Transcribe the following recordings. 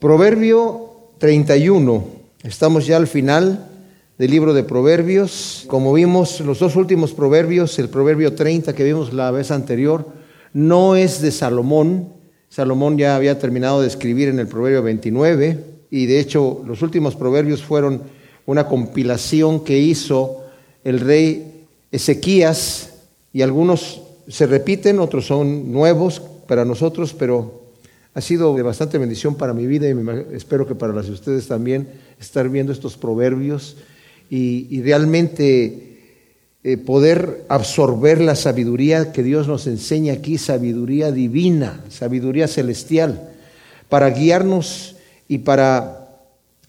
Proverbio 31. Estamos ya al final del libro de Proverbios. Como vimos, los dos últimos proverbios, el proverbio 30 que vimos la vez anterior, no es de Salomón. Salomón ya había terminado de escribir en el proverbio 29 y de hecho los últimos proverbios fueron una compilación que hizo el rey Ezequías y algunos se repiten, otros son nuevos para nosotros, pero ha sido de bastante bendición para mi vida y espero que para las de ustedes también estar viendo estos proverbios y, realmente eh, poder absorber la sabiduría que Dios nos enseña aquí, sabiduría divina, sabiduría celestial, para guiarnos y para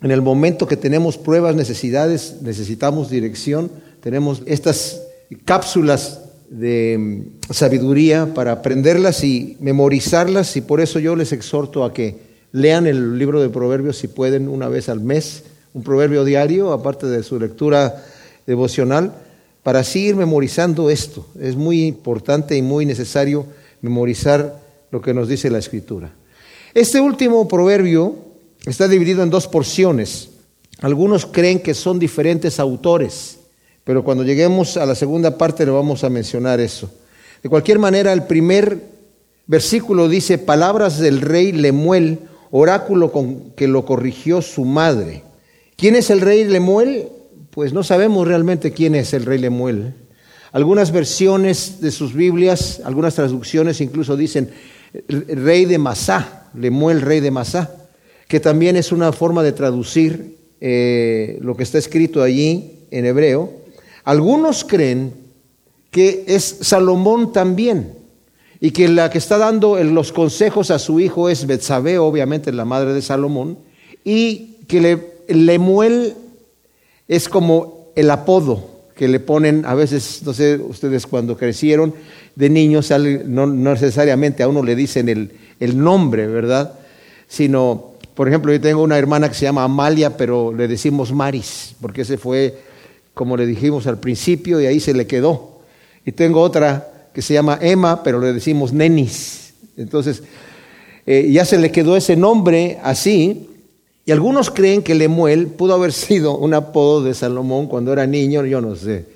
en el momento que tenemos pruebas, necesidades, necesitamos dirección, tenemos estas cápsulas de mm, sabiduría para aprenderlas y memorizarlas y por eso yo les exhorto a que lean el libro de Proverbios si pueden una vez al mes, un proverbio diario, aparte de su lectura devocional, para así ir memorizando esto. Es muy importante y muy necesario memorizar lo que nos dice la Escritura. Este último proverbio Está dividido en dos porciones. Algunos creen que son diferentes autores, pero cuando lleguemos a la segunda parte le vamos a mencionar eso. De cualquier manera, el primer versículo dice, palabras del rey Lemuel, oráculo con que lo corrigió su madre. ¿Quién es el rey Lemuel? Pues no sabemos realmente quién es el rey Lemuel. Algunas versiones de sus Biblias, algunas traducciones incluso dicen rey de Masá, Lemuel rey de Masá que también es una forma de traducir eh, lo que está escrito allí en hebreo. Algunos creen que es Salomón también, y que la que está dando los consejos a su hijo es Betsabé, obviamente la madre de Salomón, y que le, Lemuel es como el apodo que le ponen, a veces, no sé, ustedes cuando crecieron de niños, no, necesariamente a uno le dicen el, el nombre, ¿verdad? Sino por ejemplo, yo tengo una hermana que se llama Amalia, pero le decimos Maris, porque ese fue, como le dijimos al principio, y ahí se le quedó. Y tengo otra que se llama Emma, pero le decimos Nenis. Entonces, eh, ya se le quedó ese nombre así. Y algunos creen que Lemuel pudo haber sido un apodo de Salomón cuando era niño, yo no sé.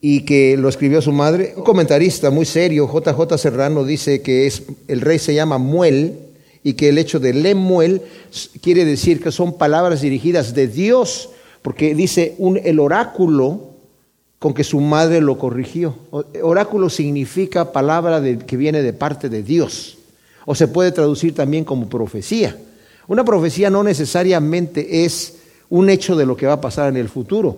Y que lo escribió su madre. Un comentarista muy serio, JJ Serrano, dice que el rey se llama Muel, y que el hecho de Lemuel quiere decir que son palabras dirigidas de Dios, porque dice el oráculo con que su madre lo corrigió. Oráculo significa palabra que viene de parte de Dios, o se puede traducir también como profecía. Una profecía no necesariamente es un hecho de lo que va a pasar en el futuro.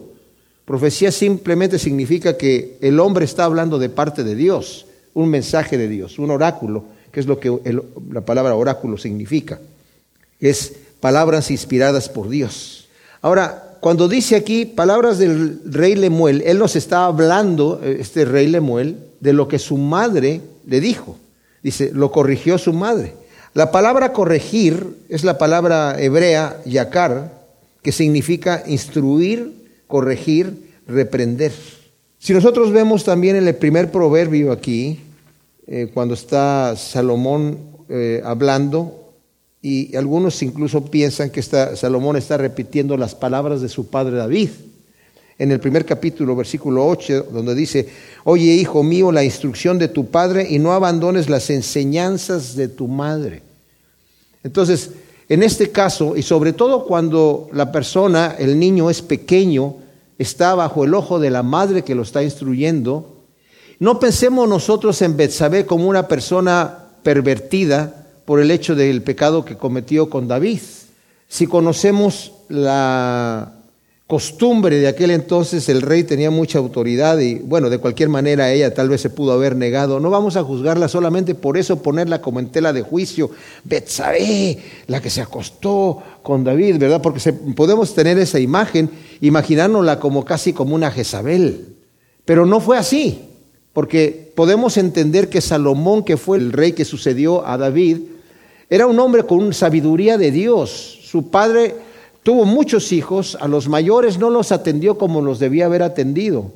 Profecía simplemente significa que el hombre está hablando de parte de Dios, un mensaje de Dios, un oráculo que es lo que la palabra oráculo significa. Es palabras inspiradas por Dios. Ahora, cuando dice aquí palabras del rey Lemuel, él nos está hablando, este rey Lemuel, de lo que su madre le dijo. Dice, lo corrigió su madre. La palabra corregir es la palabra hebrea yakar, que significa instruir, corregir, reprender. Si nosotros vemos también en el primer proverbio aquí, eh, cuando está Salomón eh, hablando, y algunos incluso piensan que Salomón está repitiendo las palabras de su padre David. En el primer capítulo, versículo 8, donde dice, oye hijo mío, la instrucción de tu padre y no abandones las enseñanzas de tu madre. Entonces, en este caso, y sobre todo cuando la persona, el niño es pequeño, está bajo el ojo de la madre que lo está instruyendo, no pensemos nosotros en Betsabé como una persona pervertida por el hecho del pecado que cometió con David. Si conocemos la costumbre de aquel entonces, el rey tenía mucha autoridad y bueno, de cualquier manera ella tal vez se pudo haber negado. No vamos a juzgarla solamente por eso, ponerla como en tela de juicio. Betsabé, la que se acostó con David, ¿verdad? Porque podemos tener esa imagen, imaginárnosla como casi como una Jezabel. Pero no fue así. Porque podemos entender que Salomón, que fue el rey que sucedió a David, era un hombre con sabiduría de Dios. Su padre tuvo muchos hijos, a los mayores no los atendió como los debía haber atendido.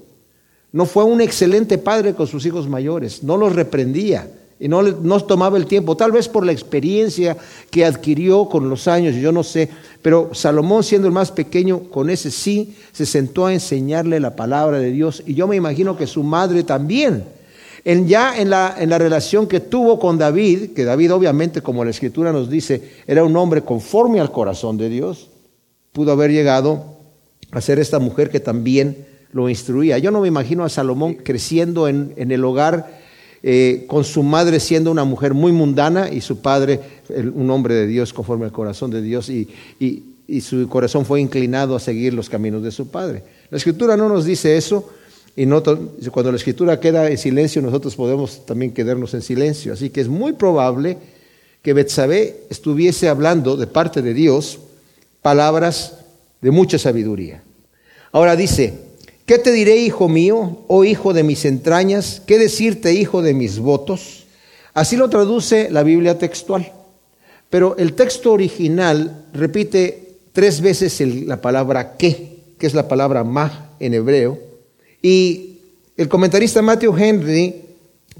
No fue un excelente padre con sus hijos mayores, no los reprendía. y no, no tomaba el tiempo, tal vez por la experiencia que adquirió con los años, yo no sé, pero Salomón siendo el más pequeño, con ese sí, se sentó a enseñarle la palabra de Dios y yo me imagino que su madre también. Ya en la, en la relación que tuvo con David, que David obviamente, como la escritura nos dice, era un hombre conforme al corazón de Dios, pudo haber llegado a ser esta mujer que también lo instruía. Yo no me imagino a Salomón creciendo en, en el hogar eh, con su madre siendo una mujer muy mundana y su padre un hombre de Dios conforme al corazón de Dios y, y, su corazón fue inclinado a seguir los caminos de su padre. La escritura no nos dice eso y no, cuando la escritura queda en silencio nosotros podemos también quedarnos en silencio. Así que es muy probable que Betsabé estuviese hablando de parte de Dios palabras de mucha sabiduría. Ahora dice, ¿Qué te diré, hijo mío, oh hijo de mis entrañas? ¿Qué decirte, hijo de mis votos? Así lo traduce la Biblia textual. Pero el texto original repite tres veces la palabra que, que es la palabra ma en hebreo. Y el comentarista Matthew Henry,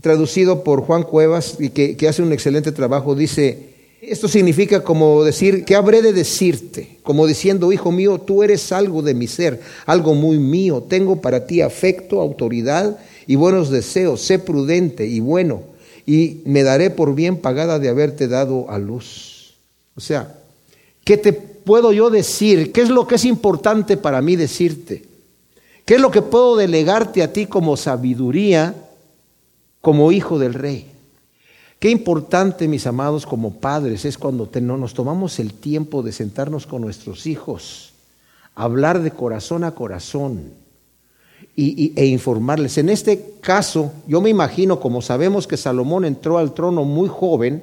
traducido por Juan Cuevas, y que, que hace un excelente trabajo, dice, esto significa como decir, ¿qué habré de decirte? Como diciendo, hijo mío, tú eres algo de mi ser, algo muy mío. Tengo para ti afecto, autoridad y buenos deseos. Sé prudente y bueno, y me daré por bien pagada de haberte dado a luz. O sea, ¿qué te puedo yo decir? ¿Qué es lo que es importante para mí decirte? ¿Qué es lo que puedo delegarte a ti como sabiduría, como hijo del rey? Qué importante, mis amados, como padres, es cuando no nos tomamos el tiempo de sentarnos con nuestros hijos, hablar de corazón a corazón e informarles. En este caso, yo me imagino, como sabemos que Salomón entró al trono muy joven,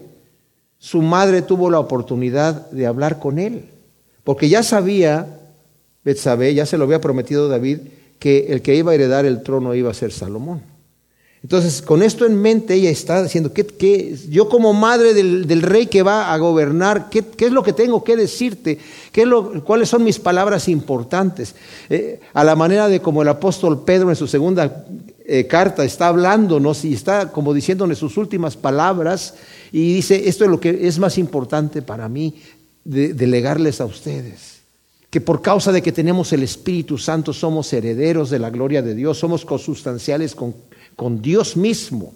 su madre tuvo la oportunidad de hablar con él, porque ya sabía, Betsabé, ya se lo había prometido David, que el que iba a heredar el trono iba a ser Salomón. Entonces, con esto en mente, ella está diciendo, ¿qué, yo como madre del, rey que va a gobernar, ¿qué, es lo que tengo que decirte? ¿Qué lo, ¿Cuáles son mis palabras importantes? Eh, a la manera de como el apóstol Pedro en su segunda eh, carta está hablándonos y está como diciéndonos sus últimas palabras y dice, esto es lo que es más importante para mí, delegarles a ustedes que por causa de que tenemos el Espíritu Santo somos herederos de la gloria de Dios, somos consustanciales con con Dios mismo.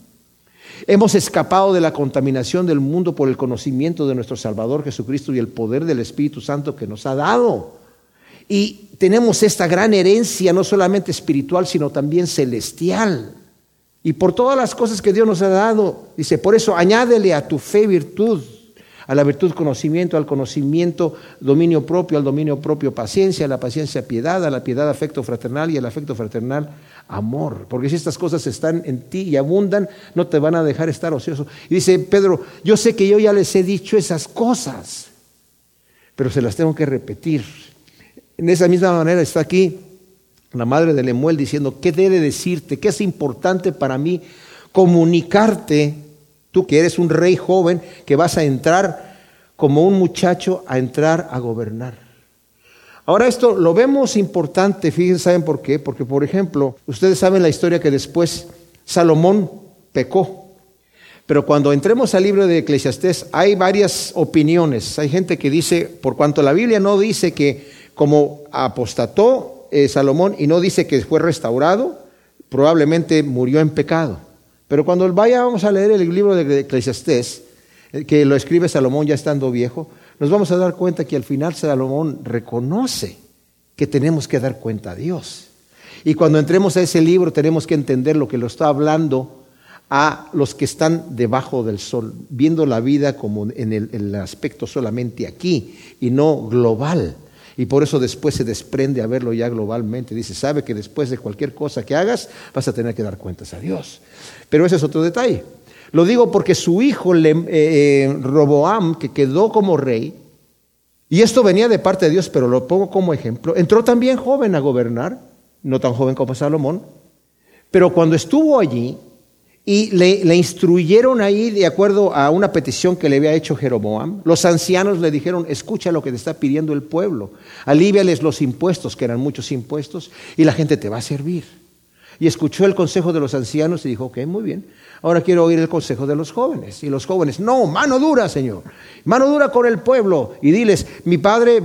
Hemos escapado de la contaminación del mundo por el conocimiento de nuestro Salvador Jesucristo y el poder del Espíritu Santo que nos ha dado. Y tenemos esta gran herencia, no solamente espiritual, sino también celestial. Y por todas las cosas que Dios nos ha dado, dice, por eso añádele a tu fe virtud, a la virtud conocimiento, al conocimiento dominio propio, al dominio propio paciencia, a la paciencia piedad, a la piedad afecto fraternal y al afecto fraternal amor. Porque si estas cosas están en ti y abundan, no te van a dejar estar ocioso. Y dice Pedro, yo sé que yo ya les he dicho esas cosas, pero se las tengo que repetir. En esa misma manera está aquí la madre de Lemuel diciendo, ¿qué debe decirte? ¿Qué es importante para mí comunicarte? Que eres un rey joven, que vas a entrar como un muchacho a entrar a gobernar. Ahora esto lo vemos importante, fíjense, ¿saben por qué? Porque, por ejemplo, ustedes saben la historia que después Salomón pecó. Pero cuando entremos al libro de Eclesiastés hay varias opiniones. Hay gente que dice, por cuanto la Biblia no dice que como apostató eh, Salomón y no dice que fue restaurado, probablemente murió en pecado. Pero cuando vaya, vamos a leer el libro de Eclesiastés, eh, que lo escribe Salomón ya estando viejo, nos vamos a dar cuenta que al final Salomón reconoce que tenemos que dar cuenta a Dios. Y cuando entremos a ese libro tenemos que entender lo que lo está hablando a los que están debajo del sol, viendo la vida como en el, aspecto solamente aquí y no global. Y por eso después se desprende a verlo ya globalmente. Dice, sabe que después de cualquier cosa que hagas vas a tener que dar cuentas a Dios. Pero ese es otro detalle. Lo digo porque su hijo eh, eh, Roboam, que quedó como rey, y esto venía de parte de Dios, pero lo pongo como ejemplo, entró también joven a gobernar, no tan joven como Salomón, pero cuando estuvo allí y le, instruyeron ahí de acuerdo a una petición que le había hecho Jeroboam, los ancianos le dijeron, escucha lo que te está pidiendo el pueblo, alíviales los impuestos, que eran muchos impuestos, y la gente te va a servir. y escuchó el consejo de los ancianos y dijo, ok, muy bien, ahora quiero oír el consejo de los jóvenes. Y los jóvenes, no, mano dura, Señor, mano dura con el pueblo. Y diles, mi padre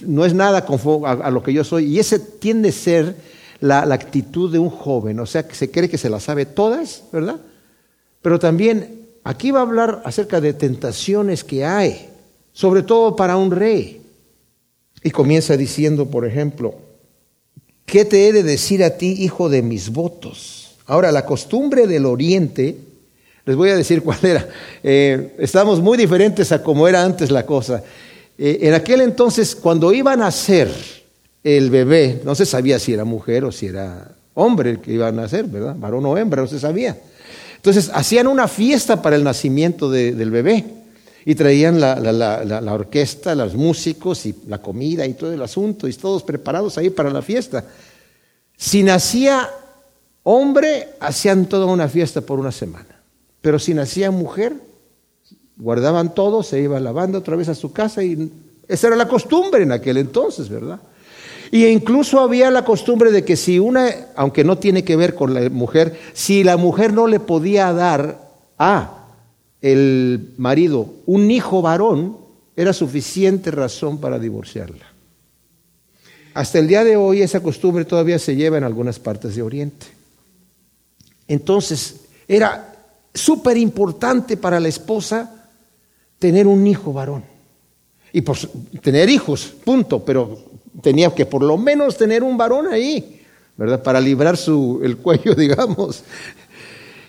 no es nada a, lo que yo soy. Y ese tiende a ser la, actitud de un joven, o sea, que se cree que se las sabe todas, ¿verdad? Pero también aquí va a hablar acerca de tentaciones que hay, sobre todo para un rey. Y comienza diciendo, por ejemplo, ¿qué te he de decir a ti, hijo de mis votos? Ahora, la costumbre del oriente, les voy a decir cuál era, eh, estamos muy diferentes a como era antes la cosa. Eh, en aquel entonces, cuando iban a nacer el bebé, no se sabía si era mujer o si era hombre el que iba a nacer, ¿verdad? Varón o hembra, no se sabía. Entonces, hacían una fiesta para el nacimiento del bebé. Y traían la, la, orquesta, los músicos y la comida y todo el asunto, y todos preparados ahí para la fiesta. Si nacía hombre, hacían toda una fiesta por una semana. Pero si nacía mujer, guardaban todo, se iba la banda otra vez a su casa y esa era la costumbre en aquel entonces, ¿verdad? Y incluso había la costumbre de que si una, aunque no tiene que ver con la mujer, si la mujer no le podía dar a el marido un hijo varón, era suficiente razón para divorciarla. Hasta el día de hoy esa costumbre todavía se lleva en algunas partes de Oriente. Entonces, era súper importante para la esposa tener un hijo varón. Y por, tener hijos, punto, pero tenía que por lo menos tener un varón ahí, ¿verdad? Para librar su, el cuello, digamos.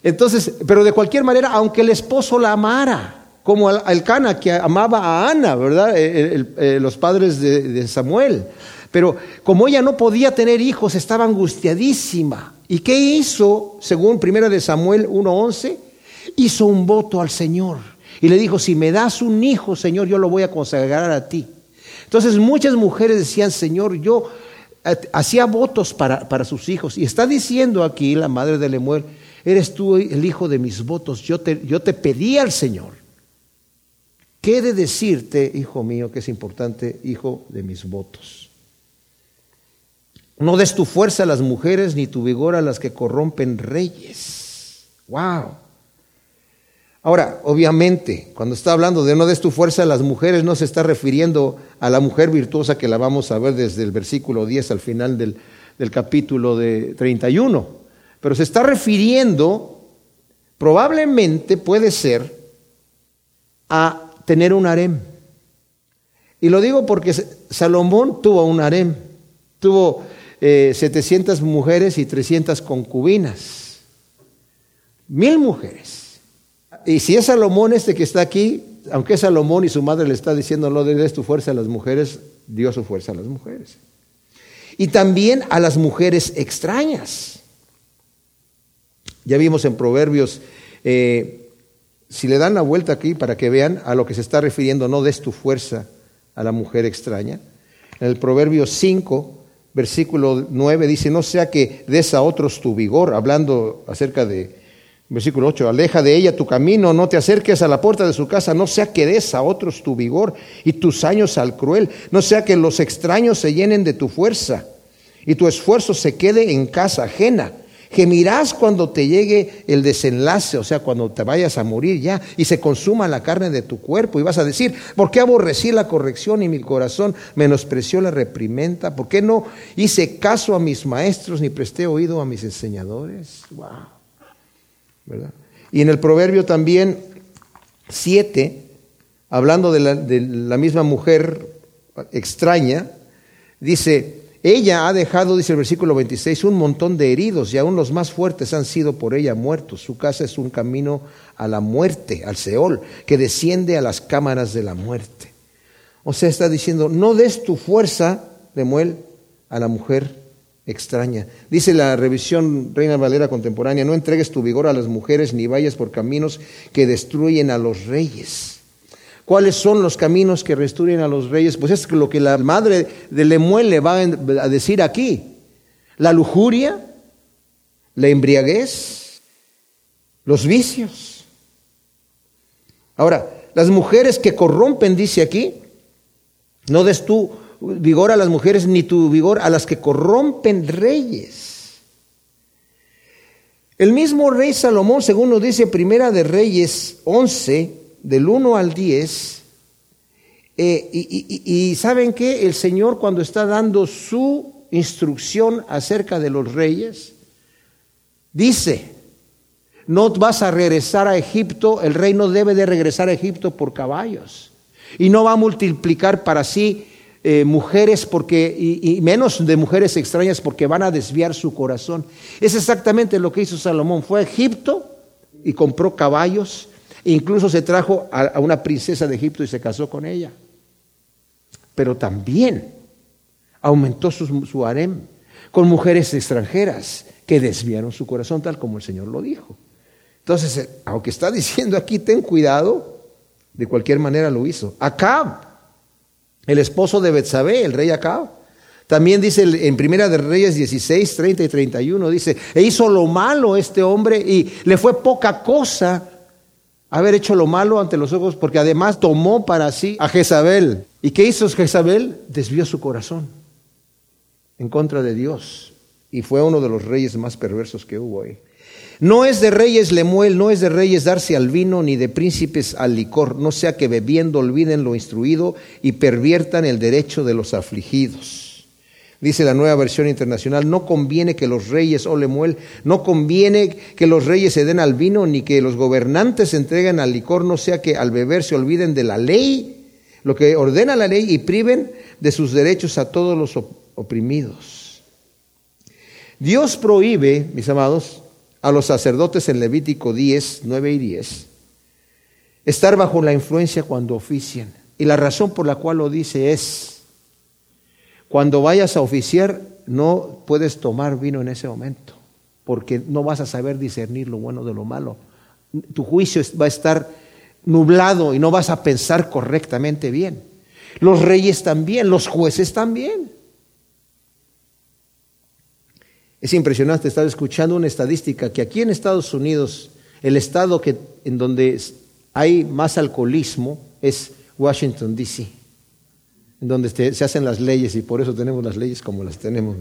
Entonces, pero de cualquier manera, aunque el esposo la amara, como el Cana que amaba a Ana, ¿verdad? Eh, los padres de, Samuel. Pero como ella no podía tener hijos, estaba angustiadísima. ¿Y qué hizo, según primera de Samuel 1.11? Hizo un voto al Señor. Y le dijo, si me das un hijo, Señor, yo lo voy a consagrar a ti. Entonces muchas mujeres decían, Señor, yo eh, hacía votos para, para sus hijos. Y está diciendo aquí la madre de Lemuel, eres tú el hijo de mis votos, yo te, yo te pedí al Señor. ¿Qué de decirte, hijo mío, que es importante, hijo de mis votos? No des tu fuerza a las mujeres ni tu vigor a las que corrompen reyes. ¡Wow! Ahora, obviamente, cuando está hablando de no des tu fuerza a las mujeres, no se está refiriendo a la mujer virtuosa que la vamos a ver desde el versículo 10 al final del, del capítulo de 31 pero se está refiriendo, probablemente puede ser, a tener un harem. Y lo digo porque Salomón tuvo un harem, tuvo 700 eh, mujeres y 300 concubinas, mil mujeres. Y si es Salomón este que está aquí, aunque Salomón y su madre le está diciendo no des tu fuerza a las mujeres, dio su fuerza a las mujeres. Y también a las mujeres extrañas. Ya vimos en Proverbios, eh, si le dan la vuelta aquí para que vean a lo que se está refiriendo, no des tu fuerza a la mujer extraña. En el Proverbio 5, versículo 9 dice, no sea que des a otros tu vigor, hablando acerca de, versículo 8, aleja de ella tu camino, no te acerques a la puerta de su casa, no sea que des a otros tu vigor y tus años al cruel, no sea que los extraños se llenen de tu fuerza y tu esfuerzo se quede en casa ajena Gemirás cuando te llegue el desenlace, o sea, cuando te vayas a morir ya y se consuma la carne de tu cuerpo y vas a decir, ¿por qué aborrecí la corrección y mi corazón menospreció la reprimenda? ¿Por qué no hice caso a mis maestros ni presté oído a mis enseñadores? Wow. Y en el proverbio también 7, hablando de la, de la misma mujer extraña, dice, ella ha dejado, dice el versículo 26, un montón de heridos y aún los más fuertes han sido por ella muertos. Su casa es un camino a la muerte, al Seol, que desciende a las cámaras de la muerte. O sea, está diciendo, no des tu fuerza, Lemuel, a la mujer extraña. Dice la revisión Reina Valera contemporánea, no entregues tu vigor a las mujeres ni vayas por caminos que destruyen a los reyes. ¿Cuáles son los caminos que restituyen a los reyes? Pues es lo que la madre de Lemuel le va a decir aquí. La lujuria, la embriaguez, los vicios. Ahora, las mujeres que corrompen, dice aquí, no des tu vigor a las mujeres ni tu vigor a las que corrompen reyes. El mismo rey Salomón, según nos dice Primera de Reyes 11, del 1 al 10, eh, y, saben que el Señor cuando está dando su instrucción acerca de los reyes, dice, no vas a regresar a Egipto, el rey no debe de regresar a Egipto por caballos, y no va a multiplicar para sí eh, mujeres porque, y, menos de mujeres extrañas porque van a desviar su corazón. Es exactamente lo que hizo Salomón. Fue a Egipto y compró caballos, e incluso se trajo a una princesa de Egipto y se casó con ella pero también aumentó su, harem con mujeres extranjeras que desviaron su corazón tal como el Señor lo dijo. Entonces, eh, aunque está diciendo aquí, ten cuidado, de cualquier manera lo hizo. Acab, el esposo de Betsabé, el rey Acab, también dice en Primera de Reyes 16, 30 y 31, dice, e hizo lo malo este hombre y le fue poca cosa haber hecho lo malo ante los ojos, porque además tomó para sí a Jezabel. ¿Y qué hizo Jezabel? Desvió su corazón en contra de Dios. Y fue uno de los reyes más perversos que hubo ahí. No es de reyes Lemuel, no es de reyes darse al vino, ni de príncipes al licor, no sea que bebiendo olviden lo instruido y perviertan el derecho de los afligidos. Dice la nueva versión internacional, no conviene que los reyes, oh Lemuel, no conviene que los reyes se den al vino, ni que los gobernantes se entreguen al licor, no sea que al beber se olviden de la ley, lo que ordena la ley, y priven de sus derechos a todos los oprimidos. Dios prohíbe, mis amados, a los sacerdotes en Levítico 10, 9 y 10, estar bajo la influencia cuando ofician. Y la razón por la cual lo dice es, cuando vayas a oficiar, no puedes tomar vino en ese momento, porque no vas a saber discernir lo bueno de lo malo. Tu juicio va a estar nublado y no vas a pensar correctamente bien. Los reyes también, los jueces también. Es impresionante estar escuchando una estadística que aquí en Estados Unidos, el estado que, en donde hay más alcoholismo es Washington, D.C donde se hacen las leyes y por eso tenemos las leyes como las tenemos.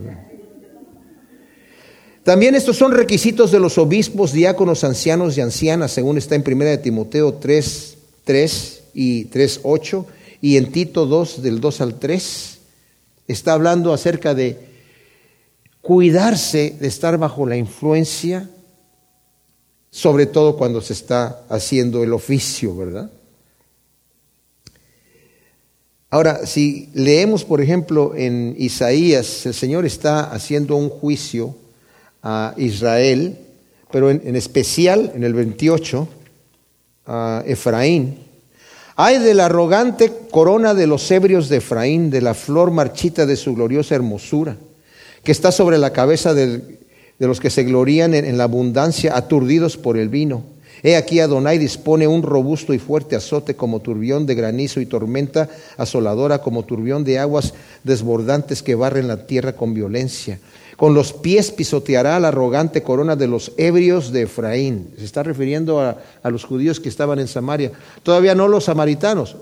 También estos son requisitos de los obispos, diáconos, ancianos y ancianas, según está en 1 de Timoteo 3, 3 y 3, 8, y en Tito 2, del 2 al 3, está hablando acerca de cuidarse de estar bajo la influencia, sobre todo cuando se está haciendo el oficio, ¿verdad? Ahora, si leemos, por ejemplo, en Isaías, el Señor está haciendo un juicio a Israel, pero en, especial en el 28, a Efraín. Hay de la arrogante corona de los ebrios de Efraín, de la flor marchita de su gloriosa hermosura, que está sobre la cabeza de, los que se glorían en la abundancia, aturdidos por el vino. He aquí Adonai dispone un robusto y fuerte azote como turbión de granizo y tormenta asoladora como turbión de aguas desbordantes que barren la tierra con violencia. Con los pies pisoteará la arrogante corona de los ebrios de Efraín. Se está refiriendo a, a los judíos que estaban en Samaria. Todavía no los samaritanos,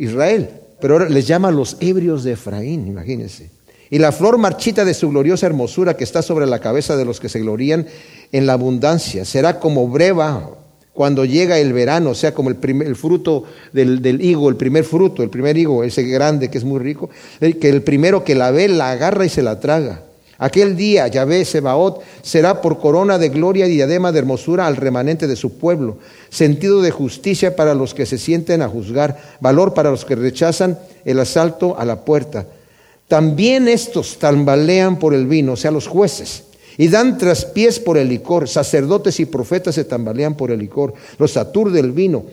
Israel, pero ahora les llama los ebrios de Efraín, imagínense. Y la flor marchita de su gloriosa hermosura que está sobre la cabeza de los que se glorían en la abundancia será como breva cuando llega el verano, o sea, como el, primer, fruto del, del, higo, el primer fruto, el primer higo, ese grande que es muy rico, que el primero que la ve la agarra y se la traga. Aquel día, Yahvé Sebaot, será por corona de gloria y diadema de hermosura al remanente de su pueblo, sentido de justicia para los que se sienten a juzgar, valor para los que rechazan el asalto a la puerta. También estos tambalean por el vino, o sea, los jueces y dan traspiés por el licor. Sacerdotes y profetas se tambalean por el licor. Los aturde el vino.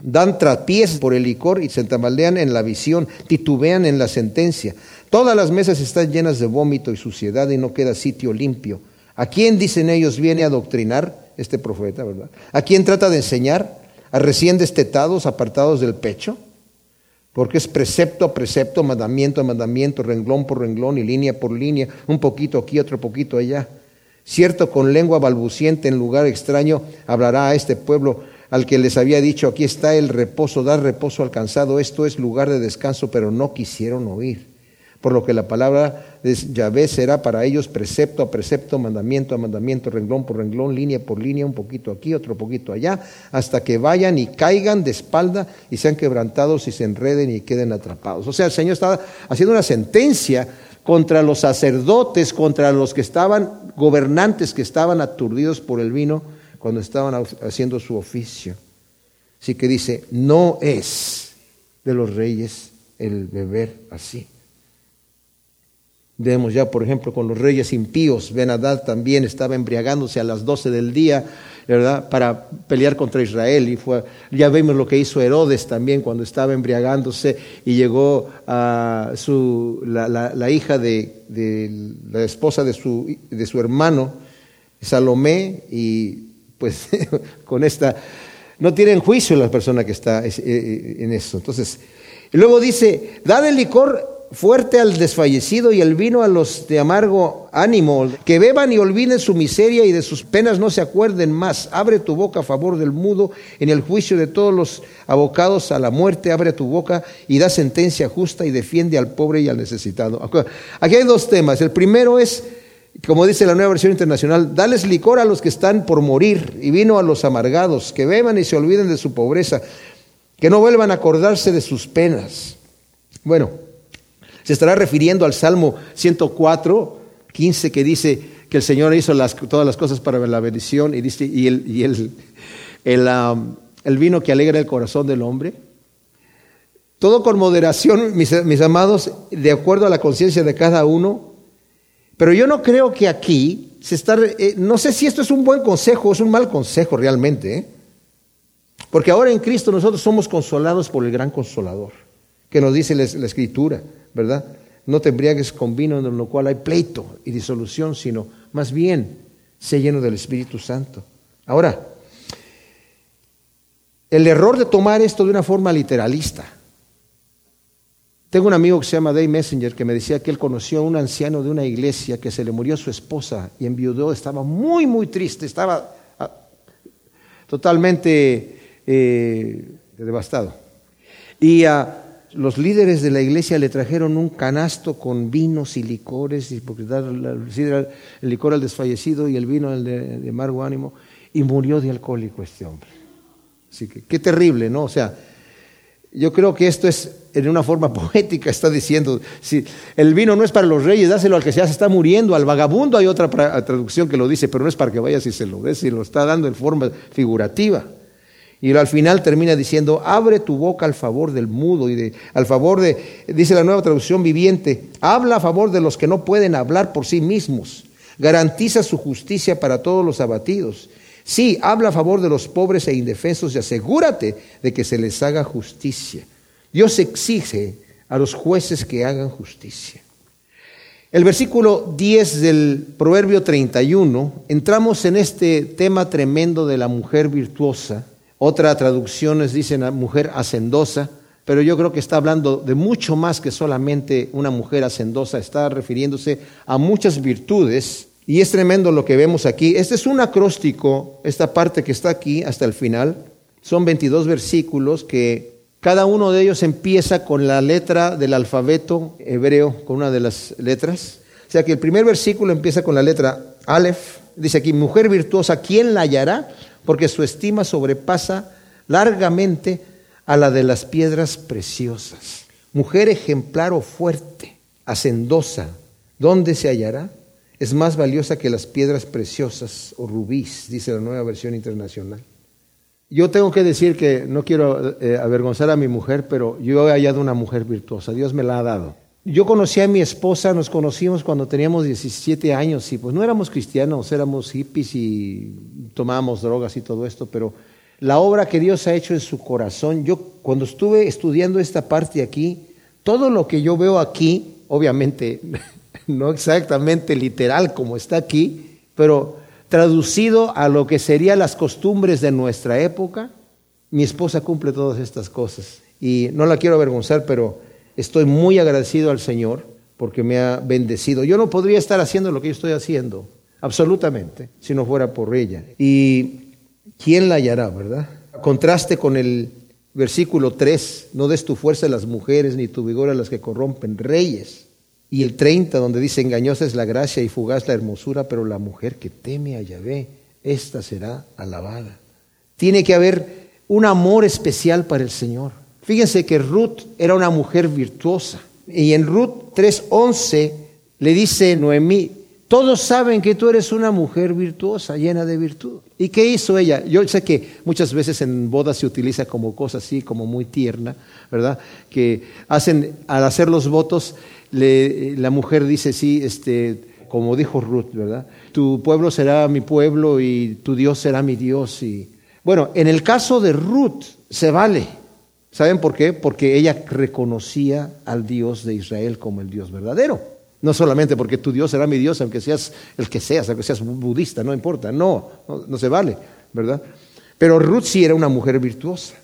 Dan traspiés por el licor y se tambalean en la visión, titubean en la sentencia. Todas las mesas están llenas de vómito y suciedad y no queda sitio limpio. ¿A quién dicen ellos viene a doctrinar? Este profeta, ¿verdad? ¿A quién trata de enseñar? ¿A recién destetados, apartados del pecho? Porque es precepto a precepto, mandamiento a mandamiento, renglón por renglón y línea por línea, un poquito aquí, otro poquito allá. Cierto, con lengua balbuciente en lugar extraño hablará a este pueblo al que les había dicho, aquí está el reposo, dar reposo alcanzado, esto es lugar de descanso, pero no quisieron oír. Por lo que la palabra de Yahvé será para ellos precepto a precepto, mandamiento a mandamiento, renglón por renglón, línea por línea, un poquito aquí, otro poquito allá, hasta que vayan y caigan de espalda y sean quebrantados y se enreden y queden atrapados. O sea, el Señor estaba haciendo una sentencia contra los sacerdotes, contra los que estaban, gobernantes que estaban aturdidos por el vino cuando estaban haciendo su oficio. Así que dice, no es de los reyes el beber así. Vemos ya, por ejemplo, con los reyes impíos, Benadad también estaba embriagándose a las 12 del día, ¿verdad?, para pelear contra Israel. Y fue, ya vemos lo que hizo Herodes también cuando estaba embriagándose y llegó a su, la, hija de, de, la esposa de su, de su hermano, Salomé, y pues con esta, no tienen juicio la persona que está eh, eh, en eso. Entonces, y luego dice, da el licor fuerte al desfallecido y el vino a los de amargo ánimo, que beban y olviden su miseria y de sus penas no se acuerden más. Abre tu boca a favor del mudo en el juicio de todos los abocados a la muerte, abre tu boca y da sentencia justa y defiende al pobre y al necesitado. Aquí hay dos temas. El primero es, como dice la nueva versión internacional, dales licor a los que están por morir y vino a los amargados, que beban y se olviden de su pobreza, que no vuelvan a acordarse de sus penas. Bueno, se estará refiriendo al Salmo 104, 15, que dice que el Señor hizo todas las cosas para la bendición y, dice, y, um, el, vino que alegra el corazón del hombre. Todo con moderación, mis, amados, de acuerdo a la conciencia de cada uno. Pero yo no creo que aquí se está... Eh, no sé si esto es un buen consejo o es un mal consejo realmente. ¿eh? Porque ahora en Cristo nosotros somos consolados por el gran consolador, que nos dice la Escritura. ¿Verdad? No te embriagues con vino en lo cual hay pleito y disolución, sino más bien sé lleno del Espíritu Santo. Ahora, el error de tomar esto de una forma literalista. Tengo un amigo que se llama Dave Messenger que me decía que él conoció a un anciano de una iglesia que se le murió su esposa y enviudó, estaba muy, muy triste, estaba ah, totalmente eh, devastado. Y uh, los líderes de la iglesia le trajeron un canasto con vinos y licores, y porque dar el licor al desfallecido y el vino al de, amargo ánimo, y murió de alcohólico este hombre. Así que qué terrible, ¿no? O sea, yo creo que esto es en una forma poética, está diciendo, si el vino no es para los reyes, dáselo al que ya se está muriendo, al vagabundo hay otra traducción que lo dice, pero no es para que vayas y se lo des, y lo está dando en forma figurativa. Y al final termina diciendo, abre tu boca al favor del mudo y de, al favor de, dice la nueva traducción viviente, habla a favor de los que no pueden hablar por sí mismos, garantiza su justicia para todos los abatidos. Sí, habla a favor de los pobres e indefensos y asegúrate de que se les haga justicia. Dios exige a los jueces que hagan justicia. El versículo 10 del Proverbio 31, entramos en este tema tremendo de la mujer virtuosa otra traducciones dicen mujer hacendosa, pero yo creo que está hablando de mucho más que solamente una mujer hacendosa, está refiriéndose a muchas virtudes. Y es tremendo lo que vemos aquí. Este es un acróstico, esta parte que está aquí hasta el final. Son 22 versículos que cada uno de ellos empieza con la letra del alfabeto hebreo, con una de las letras. O sea que el primer versículo empieza con la letra Aleph. Dice aquí, mujer virtuosa, ¿quién la hallará? Porque su estima sobrepasa largamente a la de las piedras preciosas. Mujer ejemplar o fuerte, hacendosa, ¿dónde se hallará? Es más valiosa que las piedras preciosas o rubíes, dice la nueva versión internacional. Yo tengo que decir que no quiero eh, avergonzar a mi mujer, pero yo he hallado una mujer virtuosa, Dios me la ha dado. Yo conocí a mi esposa, nos conocimos cuando teníamos 17 años y pues no éramos cristianos, éramos hippies y tomábamos drogas y todo esto, pero la obra que Dios ha hecho en su corazón, yo cuando estuve estudiando esta parte aquí, todo lo que yo veo aquí, obviamente no exactamente literal como está aquí, pero traducido a lo que serían las costumbres de nuestra época, mi esposa cumple todas estas cosas. Y no la quiero avergonzar, pero Estoy muy agradecido al Señor porque me ha bendecido. Yo no podría estar haciendo lo que yo estoy haciendo, absolutamente, si no fuera por ella. ¿Y quién la hallará, verdad? Contraste con el versículo 3, no des tu fuerza a las mujeres ni tu vigor a las que corrompen, reyes. Y el 30, donde dice, engañosa es la gracia y fugaz la hermosura, pero la mujer que teme a Yahvé, esta será alabada. Tiene que haber un amor especial para el Señor. Fíjense que Ruth era una mujer virtuosa. Y en Ruth 3:11 le dice Noemí, todos saben que tú eres una mujer virtuosa, llena de virtud. ¿Y qué hizo ella? Yo sé que muchas veces en bodas se utiliza como cosa así, como muy tierna, ¿verdad? Que hacen, al hacer los votos, la mujer dice, sí, este, como dijo Ruth, ¿verdad? Tu pueblo será mi pueblo y tu Dios será mi Dios. Y... Bueno, en el caso de Ruth se vale. ¿Saben por qué? Porque ella reconocía al Dios de Israel como el Dios verdadero. No solamente porque tu Dios será mi Dios, aunque seas el que seas, aunque seas budista, no importa, no, no, se vale, ¿verdad? Pero Ruth sí era una mujer virtuosa.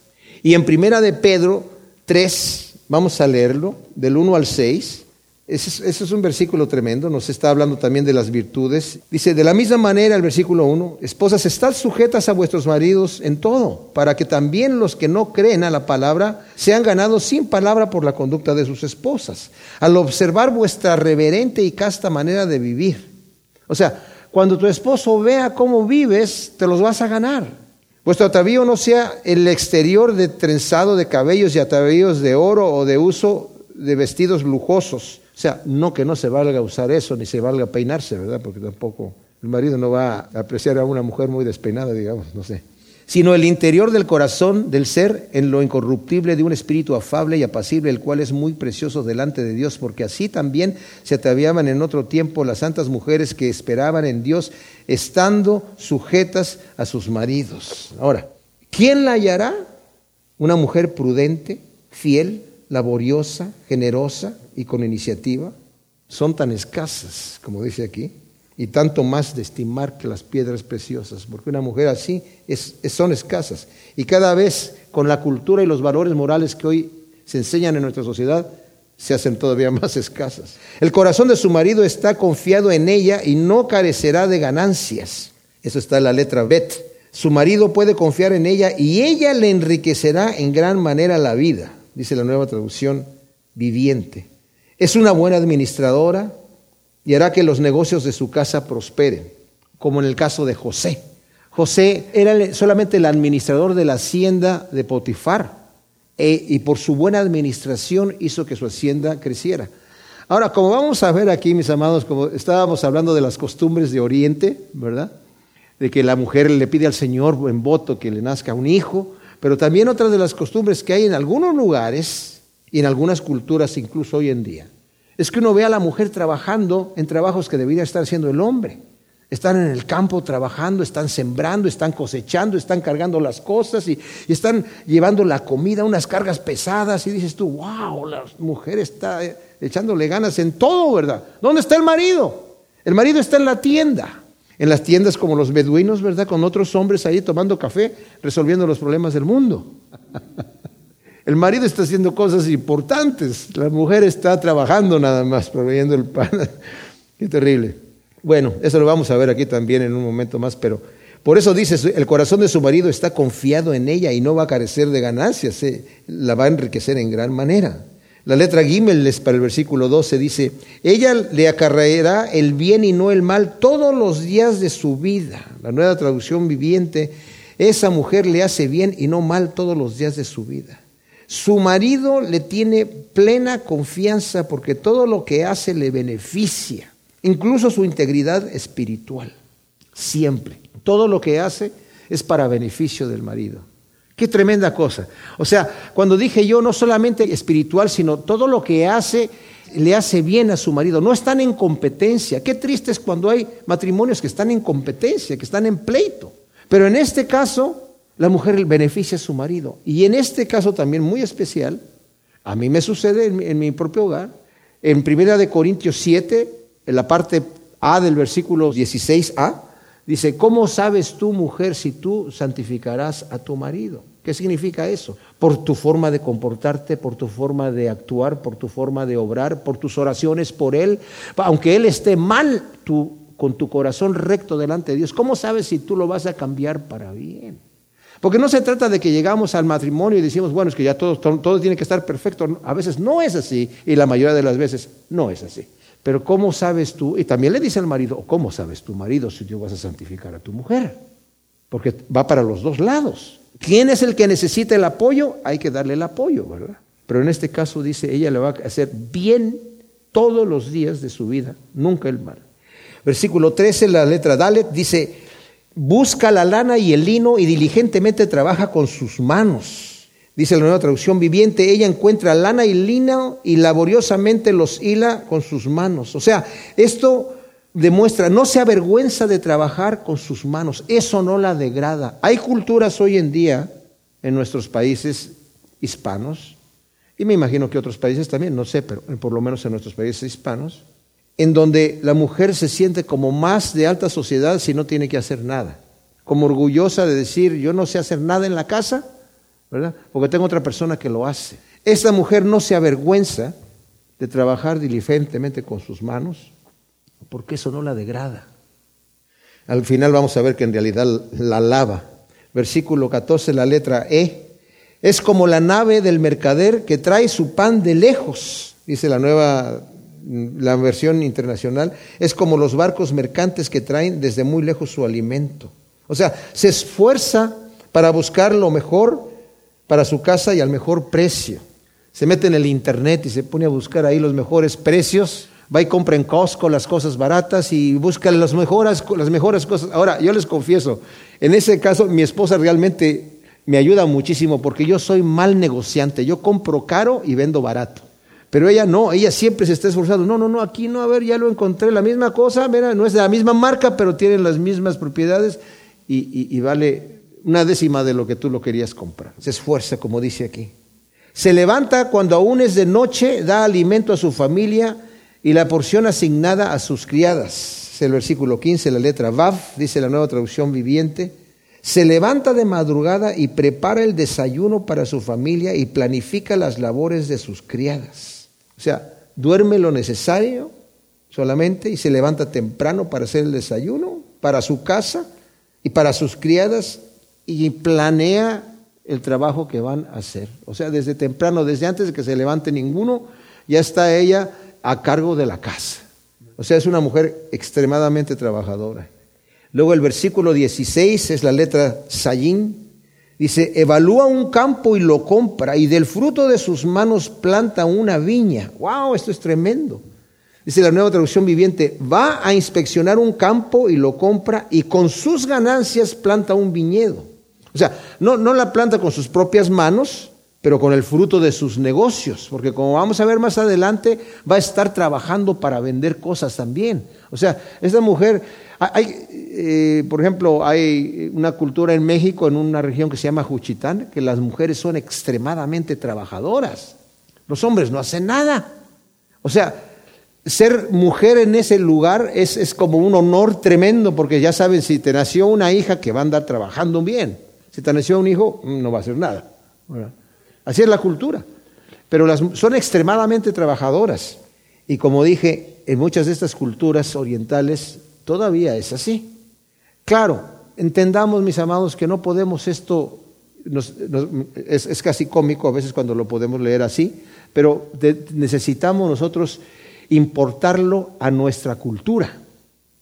Y en primera de Pedro 3, vamos a leerlo, del 1 al 6, ese es, un versículo tremendo, nos está hablando también de las virtudes. Dice, de la misma manera, el versículo 1, esposas, estad sujetas a vuestros maridos en todo, para que también los que no creen a la palabra sean ganados sin palabra por la conducta de sus esposas, al observar vuestra reverente y casta manera de vivir. O sea, cuando tu esposo vea cómo vives, te los vas a ganar. Vuestro atavío no sea el exterior de trenzado de cabellos y atavíos de oro o de uso de vestidos lujosos o sea, no que no se valga usar eso, ni se valga peinarse, ¿verdad? Porque tampoco el marido no va a apreciar a una mujer muy despeinada, digamos, no sé. Sino el interior del corazón del ser en lo incorruptible de un espíritu afable y apacible, el cual es muy precioso delante de Dios, porque así también se ataviaban en otro tiempo las santas mujeres que esperaban en Dios, estando sujetas a sus maridos. Ahora, ¿quién la hallará? Una mujer prudente, fiel, laboriosa, generosa y con iniciativa, son tan escasas, como dice aquí, y tanto más de estimar que las piedras preciosas, porque una mujer así es, son escasas. Y cada vez con la cultura y los valores morales que hoy se enseñan en nuestra sociedad, se hacen todavía más escasas. El corazón de su marido está confiado en ella y no carecerá de ganancias. Eso está en la letra Bet. Su marido puede confiar en ella y ella le enriquecerá en gran manera la vida dice la nueva traducción, viviente. Es una buena administradora y hará que los negocios de su casa prosperen, como en el caso de José. José era solamente el administrador de la hacienda de Potifar e, y por su buena administración hizo que su hacienda creciera. Ahora, como vamos a ver aquí, mis amados, como estábamos hablando de las costumbres de Oriente, ¿verdad? De que la mujer le pide al Señor en voto que le nazca un hijo, pero también otras de las costumbres que hay en algunos lugares y en algunas culturas, incluso hoy en día, es que uno ve a la mujer trabajando en trabajos que debería estar haciendo el hombre. Están en el campo trabajando, están sembrando, están cosechando, están cargando las cosas y, están llevando la comida, unas cargas pesadas. Y dices tú, wow, la mujer está echándole ganas en todo, ¿verdad? ¿Dónde está el marido? El marido está en la tienda en las tiendas como los beduinos, ¿verdad? Con otros hombres ahí tomando café, resolviendo los problemas del mundo. El marido está haciendo cosas importantes, la mujer está trabajando nada más, proveyendo el pan. Qué terrible. Bueno, eso lo vamos a ver aquí también en un momento más, pero por eso dice, el corazón de su marido está confiado en ella y no va a carecer de ganancias, la va a enriquecer en gran manera. La letra Gimel para el versículo 12 dice, ella le acarreará el bien y no el mal todos los días de su vida. La nueva traducción viviente, esa mujer le hace bien y no mal todos los días de su vida. Su marido le tiene plena confianza porque todo lo que hace le beneficia, incluso su integridad espiritual, siempre. Todo lo que hace es para beneficio del marido. Qué tremenda cosa. O sea, cuando dije yo, no solamente espiritual, sino todo lo que hace le hace bien a su marido. No están en competencia. Qué triste es cuando hay matrimonios que están en competencia, que están en pleito. Pero en este caso, la mujer beneficia a su marido. Y en este caso también muy especial, a mí me sucede en mi, propio hogar. En Primera de Corintios 7, en la parte A del versículo 16a, Dice, ¿cómo sabes tú, mujer, si tú santificarás a tu marido? ¿Qué significa eso? Por tu forma de comportarte, por tu forma de actuar, por tu forma de obrar, por tus oraciones por él. Aunque él esté mal, tú con tu corazón recto delante de Dios, ¿cómo sabes si tú lo vas a cambiar para bien? Porque no se trata de que llegamos al matrimonio y decimos, bueno, es que ya todo, todo, tiene que estar perfecto. A veces no es así y la mayoría de las veces no es así. Pero ¿cómo sabes tú? Y también le dice al marido, ¿cómo sabes tu marido si tú vas a santificar a tu mujer? Porque va para los dos lados. ¿Quién es el que necesita el apoyo? Hay que darle el apoyo, ¿verdad? Pero en este caso dice, ella le va a hacer bien todos los días de su vida, nunca el mal. Versículo 13, la letra Dalet, dice, busca la lana y el lino y diligentemente trabaja con sus manos. Dice la nueva traducción viviente, ella encuentra lana y lino y laboriosamente los hila con sus manos. O sea, esto demuestra, no se avergüenza de trabajar con sus manos, eso no la degrada. Hay culturas hoy en día en nuestros países hispanos, y me imagino que otros países también, no sé, pero por lo menos en nuestros países hispanos, en donde la mujer se siente como más de alta sociedad si no tiene que hacer nada, como orgullosa de decir, yo no sé hacer nada en la casa, Porque tengo otra persona que lo hace. Esta mujer no se avergüenza de trabajar diligentemente con sus manos, porque eso no la degrada. Al final vamos a ver que en realidad la lava. Versículo 14, la letra E. Es como la nave del mercader que trae su pan de lejos, dice la nueva la versión internacional, es como los barcos mercantes que traen desde muy lejos su alimento. O sea, se esfuerza para buscar lo mejor para su casa y al mejor precio. Se mete en el internet y se pone a buscar ahí los mejores precios. Va y compra en Costco las cosas baratas y busca las mejores, las mejores cosas. Ahora, yo les confieso, en ese caso mi esposa realmente me ayuda muchísimo porque yo soy mal negociante. Yo compro caro y vendo barato. Pero ella no, ella siempre se está esforzando. No, no, no, aquí no, a ver, ya lo encontré, la misma cosa, mira, no es de la misma marca, pero tienen las mismas propiedades y, vale una décima de lo que tú lo querías comprar. Se esfuerza, como dice aquí. Se levanta cuando aún es de noche, da alimento a su familia y la porción asignada a sus criadas. Es el versículo 15, la letra Vav, dice la nueva traducción viviente. Se levanta de madrugada y prepara el desayuno para su familia y planifica las labores de sus criadas. O sea, duerme lo necesario solamente y se levanta temprano para hacer el desayuno, para su casa y para sus criadas y planea el trabajo que van a hacer. O sea, desde temprano, desde antes de que se levante ninguno, ya está ella a cargo de la casa. O sea, es una mujer extremadamente trabajadora. Luego el versículo 16 es la letra Sayin, Dice, evalúa un campo y lo compra y del fruto de sus manos planta una viña. ¡Wow! Esto es tremendo. Dice la nueva traducción viviente, va a inspeccionar un campo y lo compra y con sus ganancias planta un viñedo. O sea, no, no la planta con sus propias manos, pero con el fruto de sus negocios, porque como vamos a ver más adelante, va a estar trabajando para vender cosas también. O sea, esta mujer hay, eh, por ejemplo, hay una cultura en México, en una región que se llama Juchitán, que las mujeres son extremadamente trabajadoras. Los hombres no hacen nada. O sea, ser mujer en ese lugar es, es, como un honor tremendo, porque ya saben, si te nació una hija que va a andar trabajando bien, si te nació un hijo, no va a hacer nada. Así es la cultura. Pero son extremadamente trabajadoras. Y como dije, en muchas de estas culturas orientales Todavía es así. Claro, entendamos, mis amados, que no podemos esto, es, casi cómico a veces cuando lo podemos leer así, pero necesitamos nosotros importarlo a nuestra cultura.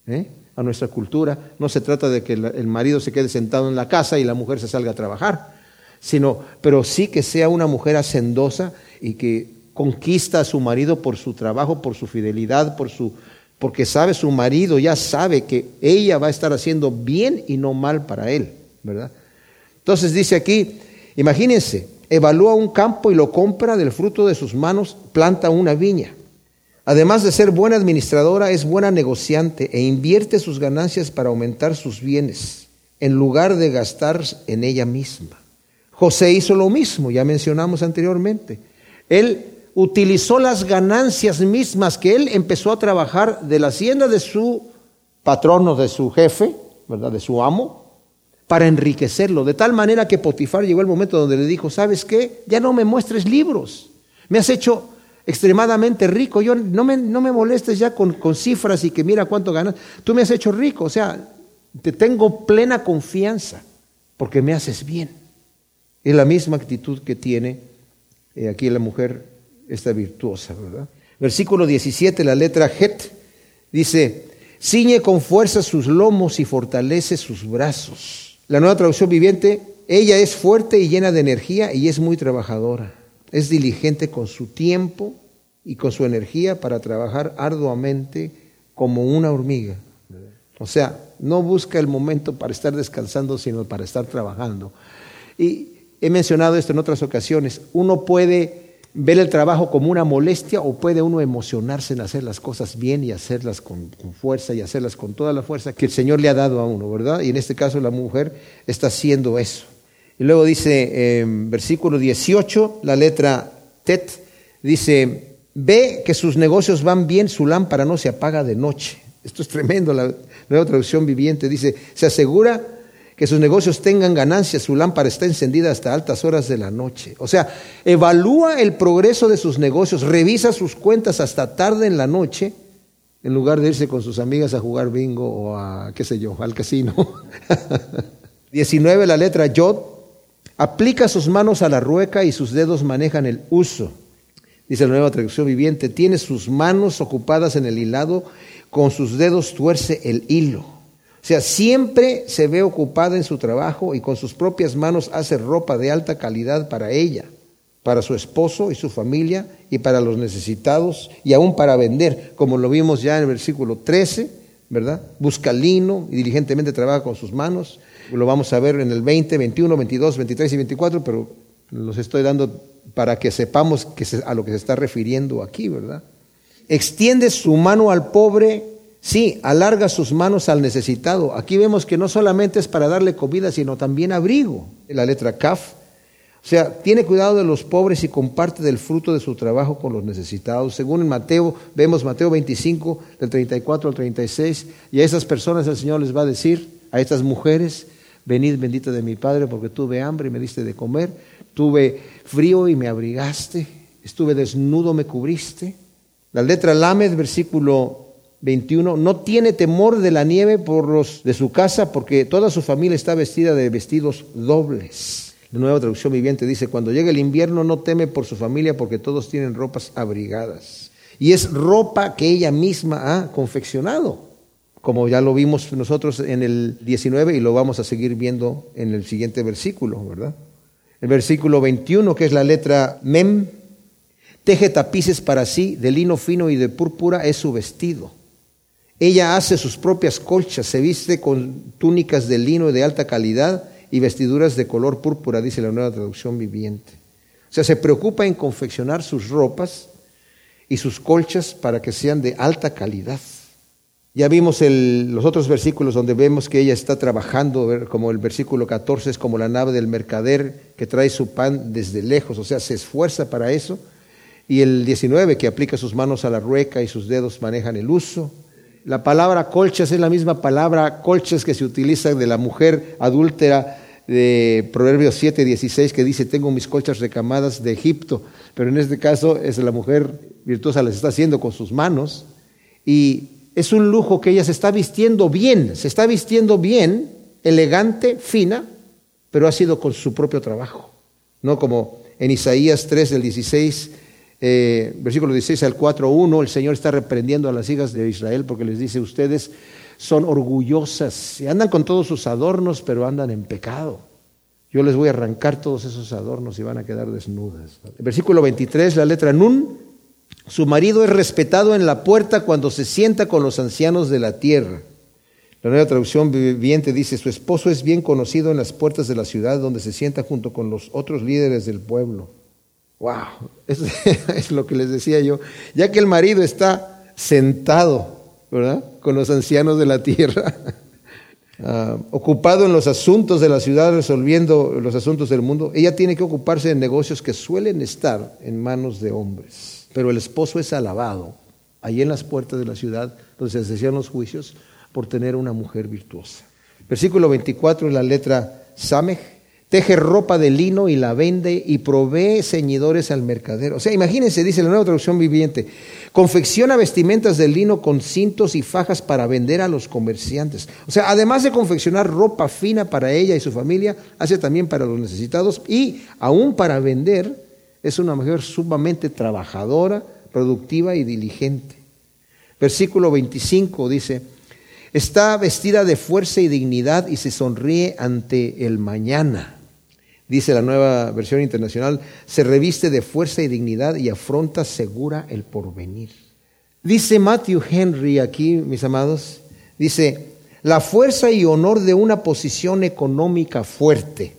¿eh? A nuestra cultura. No se trata de que el marido se quede sentado en la casa y la mujer se salga a trabajar, sino, pero sí que sea una mujer hacendosa y que conquista a su marido por su trabajo, por su fidelidad, por su porque sabe su marido, ya sabe que ella va a estar haciendo bien y no mal para él, ¿verdad? Entonces dice aquí, imagínense, evalúa un campo y lo compra del fruto de sus manos, planta una viña. Además de ser buena administradora, es buena negociante e invierte sus ganancias para aumentar sus bienes, en lugar de gastar en ella misma. José hizo lo mismo, ya mencionamos anteriormente. Él utilizó las ganancias mismas que él empezó a trabajar de la hacienda de su patrono, de su jefe, ¿verdad? De su amo, para enriquecerlo. De tal manera que Potifar llegó el momento donde le dijo, ¿sabes qué? Ya no me muestres libros. Me has hecho extremadamente rico. Yo no me, no me molestes ya con, con cifras y que mira cuánto ganas. Tú me has hecho rico. O sea, te tengo plena confianza. porque me haces bien. Es la misma actitud que tiene eh, aquí la mujer, esta virtuosa, ¿verdad? Versículo 17, la letra Het, dice, ciñe con fuerza sus lomos y fortalece sus brazos. La nueva traducción viviente, ella es fuerte y llena de energía y es muy trabajadora. Es diligente con su tiempo y con su energía para trabajar arduamente como una hormiga. O sea, no busca el momento para estar descansando, sino para estar trabajando. Y he mencionado esto en otras ocasiones. Uno puede ver el trabajo como una molestia o puede uno emocionarse en hacer las cosas bien y hacerlas con, fuerza y hacerlas con toda la fuerza que el Señor le ha dado a uno, ¿verdad? Y en este caso la mujer está haciendo eso. Y luego dice en versículo 18, la letra Tet, dice, ve que sus negocios van bien, su lámpara no se apaga de noche. Esto es tremendo, la nueva traducción viviente dice, se asegura que sus negocios tengan ganancias, su lámpara está encendida hasta altas horas de la noche. O sea, evalúa el progreso de sus negocios, revisa sus cuentas hasta tarde en la noche, en lugar de irse con sus amigas a jugar bingo o a, qué sé yo, al casino. 19, la letra Yod, aplica sus manos a la rueca y sus dedos manejan el uso. Dice la nueva traducción viviente, tiene sus manos ocupadas en el hilado, con sus dedos tuerce el hilo. O sea, siempre se ve ocupada en su trabajo y con sus propias manos hace ropa de alta calidad para ella, para su esposo y su familia y para los necesitados y aún para vender, como lo vimos ya en el versículo 13, ¿verdad? Busca lino y diligentemente trabaja con sus manos. Lo vamos a ver en el 20, 21, 22, 23 y 24, pero los estoy dando para que sepamos a lo que se está refiriendo aquí, ¿verdad? Extiende su mano al pobre, sí, alarga sus manos al necesitado. Aquí vemos que no solamente es para darle comida, sino también abrigo. La letra Kaf. O sea, tiene cuidado de los pobres y comparte del fruto de su trabajo con los necesitados. Según Mateo, vemos Mateo 25, del 34 al 36, y a esas personas el Señor les va a decir, a estas mujeres, venid bendita de mi Padre, porque tuve hambre y me diste de comer, tuve frío y me abrigaste, estuve desnudo, me cubriste. La letra Lamed, versículo 21, no tiene temor de la nieve por los de su casa, porque toda su familia está vestida de vestidos dobles. La nueva traducción viviente dice, cuando llega el invierno no teme por su familia, porque todos tienen ropas abrigadas. Y es ropa que ella misma ha confeccionado, como ya lo vimos nosotros en el 19 y lo vamos a seguir viendo en el siguiente versículo, ¿verdad? El versículo 21, que es la letra Mem, teje tapices para sí, de lino fino y de púrpura es su vestido. Ella hace sus propias colchas, se viste con túnicas de lino de alta calidad y vestiduras de color púrpura, dice la nueva traducción viviente. O sea, se preocupa en confeccionar sus ropas y sus colchas para que sean de alta calidad. Ya vimos los otros versículos donde vemos que ella está trabajando, como el versículo 14 es como la nave del mercader que trae su pan desde lejos, o sea, se esfuerza para eso. Y el 19 que aplica sus manos a la rueca y sus dedos manejan el uso. La palabra colchas es la misma palabra colchas que se utiliza de la mujer adúltera de Proverbios 7, 16 que dice, tengo mis colchas recamadas de Egipto, pero en este caso es la mujer virtuosa, las está haciendo con sus manos. Y es un lujo que ella se está vistiendo bien, se está vistiendo bien, elegante, fina, pero ha sido con su propio trabajo. No como en Isaías 3 del 16, eh, versículo 16 al 4.1, el Señor está reprendiendo a las hijas de Israel porque les dice, ustedes son orgullosas y andan con todos sus adornos, pero andan en pecado. Yo les voy a arrancar todos esos adornos y van a quedar desnudas. versículo 23, la letra Nun, su marido es respetado en la puerta cuando se sienta con los ancianos de la tierra. La nueva traducción viviente dice, su esposo es bien conocido en las puertas de la ciudad donde se sienta junto con los otros líderes del pueblo. ¡Wow! Eso es lo que les decía yo. Ya que el marido está sentado, ¿verdad? Con los ancianos de la tierra, ah, ocupado en los asuntos de la ciudad, resolviendo los asuntos del mundo, ella tiene que ocuparse de negocios que suelen estar en manos de hombres. Pero el esposo es alabado ahí en las puertas de la ciudad donde se hacían los juicios por tener una mujer virtuosa. Versículo 24 en la letra Samej, teje ropa de lino y la vende y provee ceñidores al mercader. O sea, imagínense, dice la nueva traducción viviente, confecciona vestimentas de lino con cintos y fajas para vender a los comerciantes. O sea, además de confeccionar ropa fina para ella y su familia, hace también para los necesitados y aún para vender, es una mujer sumamente trabajadora, productiva y diligente. Versículo 25 dice, está vestida de fuerza y dignidad y se sonríe ante el mañana dice la nueva versión internacional, se reviste de fuerza y dignidad y afronta segura el porvenir. Dice Matthew Henry aquí, mis amados, dice, la fuerza y honor de una posición económica fuerte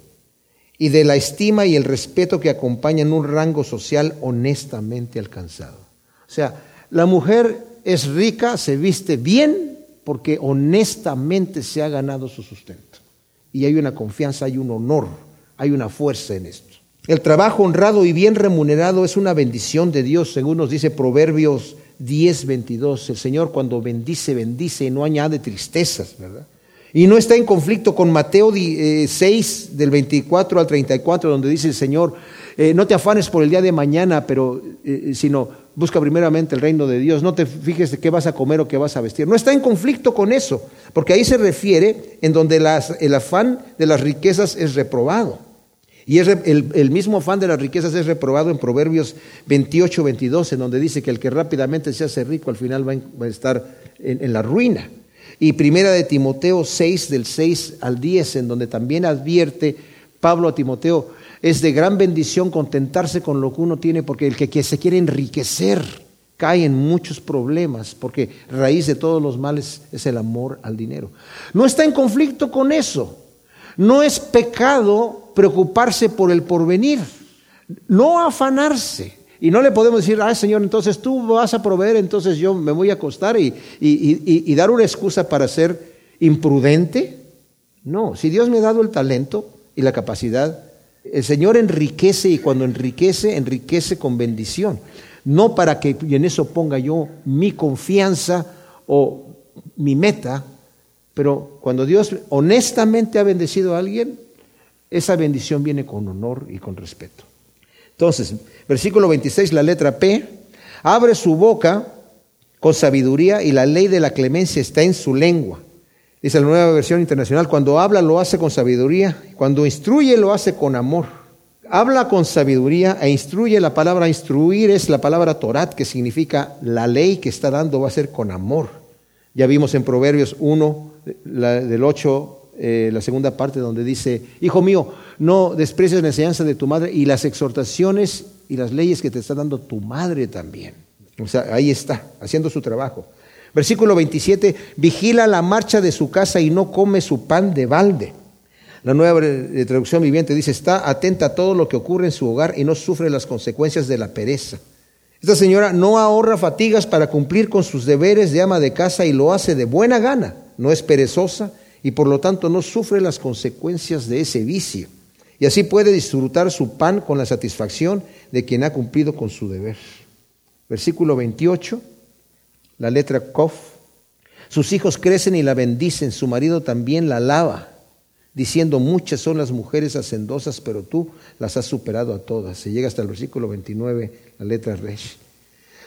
y de la estima y el respeto que acompañan un rango social honestamente alcanzado. O sea, la mujer es rica, se viste bien porque honestamente se ha ganado su sustento. Y hay una confianza, hay un honor hay una fuerza en esto. El trabajo honrado y bien remunerado es una bendición de Dios, según nos dice Proverbios 10, 22. El Señor cuando bendice, bendice y no añade tristezas, ¿verdad? Y no está en conflicto con Mateo 6, eh, del 24 al 34, donde dice el Señor, eh, no te afanes por el día de mañana, pero eh, sino busca primeramente el reino de Dios, no te fijes de qué vas a comer o qué vas a vestir. No está en conflicto con eso, porque ahí se refiere en donde el afán de las riquezas es reprobado. Y el, mismo afán de las riquezas es reprobado en Proverbios 28, 22, en donde dice que el que rápidamente se hace rico al final va, a estar en, la ruina. Y primera de Timoteo 6, del 6 al 10, en donde también advierte Pablo a Timoteo, es de gran bendición contentarse con lo que uno tiene, porque el que se quiere enriquecer cae en muchos problemas, porque raíz de todos los males es el amor al dinero. No está en conflicto con eso. No es pecado preocuparse por el porvenir, no afanarse. Y no le podemos decir, ah, Señor, entonces tú vas a proveer, entonces yo me voy a acostar y, y, dar una excusa para ser imprudente. No, si Dios me ha dado el talento y la capacidad, el Señor enriquece y cuando enriquece, enriquece con bendición. No para que en eso ponga yo mi confianza o mi meta, pero cuando Dios honestamente ha bendecido a alguien, esa bendición viene con honor y con respeto. Entonces, versículo 26, la letra P, abre su boca con sabiduría y la ley de la clemencia está en su lengua. Dice la nueva versión internacional, cuando habla lo hace con sabiduría, cuando instruye lo hace con amor. Habla con sabiduría e instruye, la palabra instruir es la palabra Torat, que significa la ley que está dando va a ser con amor. Ya vimos en Proverbios 1, del 8 eh, la segunda parte donde dice, hijo mío, no desprecies la enseñanza de tu madre y las exhortaciones y las leyes que te está dando tu madre también. O sea, ahí está, haciendo su trabajo. Versículo 27, vigila la marcha de su casa y no come su pan de balde. La nueva traducción viviente dice, está atenta a todo lo que ocurre en su hogar y no sufre las consecuencias de la pereza. Esta señora no ahorra fatigas para cumplir con sus deberes de ama de casa y lo hace de buena gana. No es perezosa y por lo tanto no sufre las consecuencias de ese vicio. Y así puede disfrutar su pan con la satisfacción de quien ha cumplido con su deber. Versículo 28, la letra Kof. Sus hijos crecen y la bendicen, su marido también la alaba, diciendo, muchas son las mujeres hacendosas, pero tú las has superado a todas. Se llega hasta el versículo 29, la letra Resh.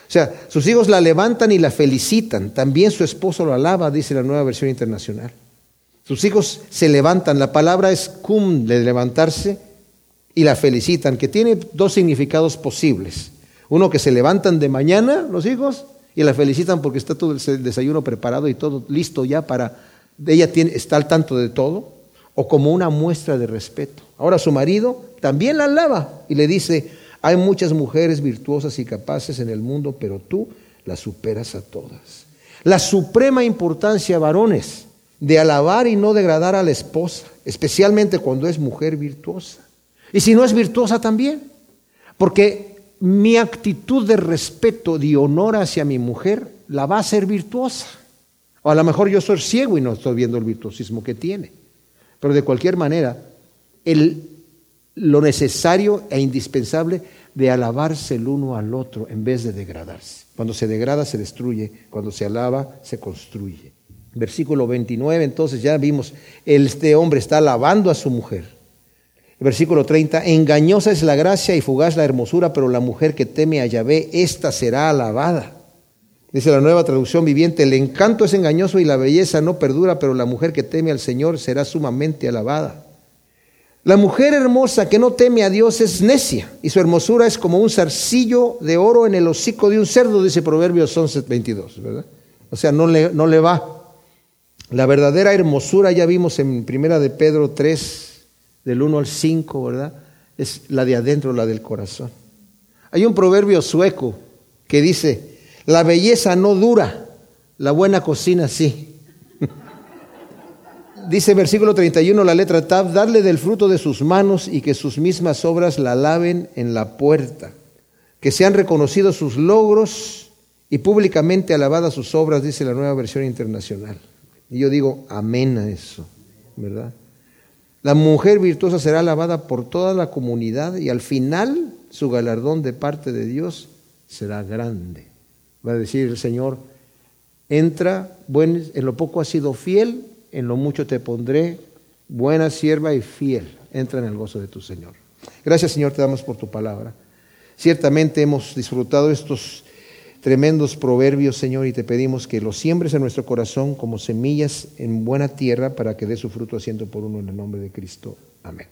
O sea, sus hijos la levantan y la felicitan. También su esposo lo alaba, dice la nueva versión internacional. Sus hijos se levantan. La palabra es cum, de levantarse, y la felicitan, que tiene dos significados posibles. Uno que se levantan de mañana los hijos y la felicitan porque está todo el desayuno preparado y todo listo ya para... Ella tiene, está al tanto de todo, o como una muestra de respeto. Ahora su marido también la alaba y le dice, hay muchas mujeres virtuosas y capaces en el mundo, pero tú las superas a todas. La suprema importancia, varones, de alabar y no degradar a la esposa, especialmente cuando es mujer virtuosa. Y si no es virtuosa también, porque mi actitud de respeto, de honor hacia mi mujer, la va a hacer virtuosa. O a lo mejor yo soy ciego y no estoy viendo el virtuosismo que tiene. Pero de cualquier manera, lo necesario e indispensable de alabarse el uno al otro en vez de degradarse. Cuando se degrada se destruye, cuando se alaba se construye. Versículo 29, entonces ya vimos, este hombre está alabando a su mujer. Versículo 30, engañosa es la gracia y fugaz la hermosura, pero la mujer que teme a Yahvé, ésta será alabada. Dice la nueva traducción viviente, el encanto es engañoso y la belleza no perdura, pero la mujer que teme al Señor será sumamente alabada. La mujer hermosa que no teme a Dios es necia y su hermosura es como un zarcillo de oro en el hocico de un cerdo, dice Proverbios 11, 22, ¿verdad? O sea, no le, no le va. La verdadera hermosura, ya vimos en Primera de Pedro 3, del 1 al 5, ¿verdad? Es la de adentro, la del corazón. Hay un proverbio sueco que dice, la belleza no dura, la buena cocina sí dice versículo 31, la letra Tab, darle del fruto de sus manos y que sus mismas obras la laven en la puerta, que sean reconocidos sus logros y públicamente alabadas sus obras, dice la nueva versión internacional. Y yo digo, amén a eso, ¿verdad? La mujer virtuosa será alabada por toda la comunidad y al final su galardón de parte de Dios será grande. Va a decir el Señor, entra, buen, en lo poco ha sido fiel, en lo mucho te pondré, buena sierva y fiel, entra en el gozo de tu Señor. Gracias Señor, te damos por tu palabra. Ciertamente hemos disfrutado estos tremendos proverbios, Señor, y te pedimos que los siembres en nuestro corazón como semillas en buena tierra para que dé su fruto asiento por uno en el nombre de Cristo. Amén.